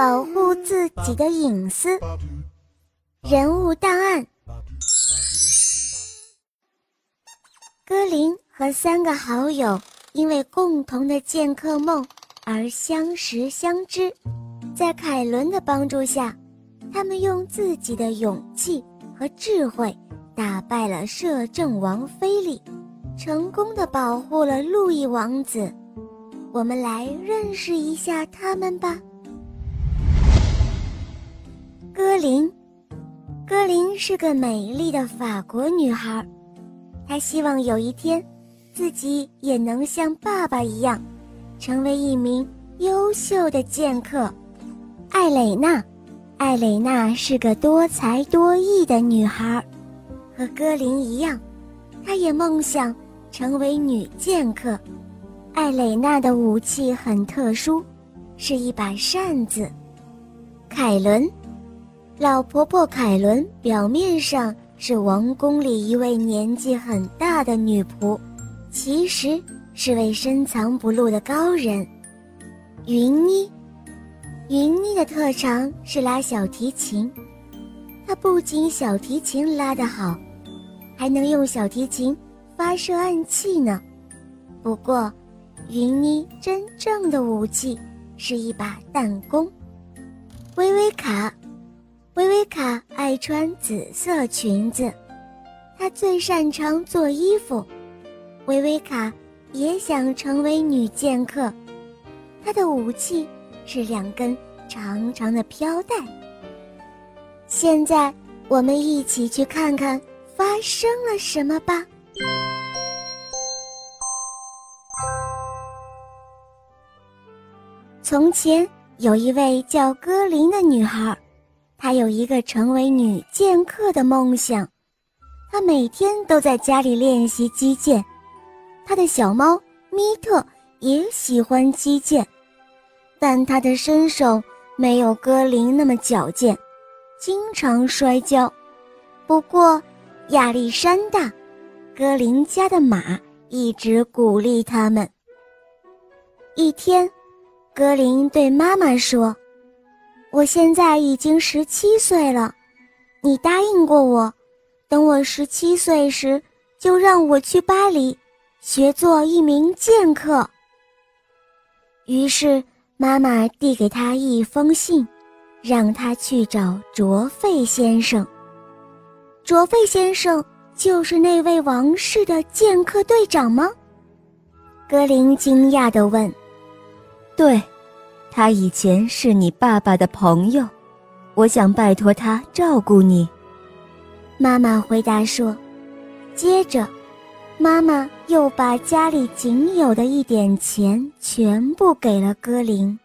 保护自己的隐私。人物档案：格林和三个好友因为共同的剑客梦而相识相知，在凯伦的帮助下，他们用自己的勇气和智慧打败了摄政王菲利，成功的保护了路易王子。我们来认识一下他们吧。林，歌林是个美丽的法国女孩，她希望有一天，自己也能像爸爸一样，成为一名优秀的剑客。艾蕾娜，艾蕾娜是个多才多艺的女孩，和歌林一样，她也梦想成为女剑客。艾蕾娜的武器很特殊，是一把扇子。凯伦。老婆婆凯伦表面上是王宫里一位年纪很大的女仆，其实是位深藏不露的高人。云妮，云妮的特长是拉小提琴，她不仅小提琴拉得好，还能用小提琴发射暗器呢。不过，云妮真正的武器是一把弹弓。薇薇卡。薇薇卡爱穿紫色裙子，她最擅长做衣服。薇薇卡也想成为女剑客，她的武器是两根长长的飘带。现在，我们一起去看看发生了什么吧。从前有一位叫歌林的女孩。她有一个成为女剑客的梦想，她每天都在家里练习击剑。她的小猫米特也喜欢击剑，但他的身手没有歌林那么矫健，经常摔跤。不过，亚历山大，歌林家的马一直鼓励他们。一天，歌林对妈妈说。我现在已经十七岁了，你答应过我，等我十七岁时就让我去巴黎，学做一名剑客。于是妈妈递给他一封信，让他去找卓费先生。卓费先生就是那位王室的剑客队长吗？格林惊讶地问。对。他以前是你爸爸的朋友，我想拜托他照顾你。”妈妈回答说。接着，妈妈又把家里仅有的一点钱全部给了格林。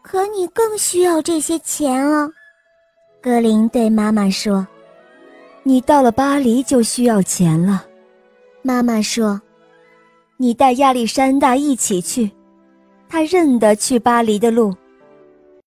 可你更需要这些钱啊，格林对妈妈说。“你到了巴黎就需要钱了。”妈妈说。“你带亚历山大一起去。”他认得去巴黎的路，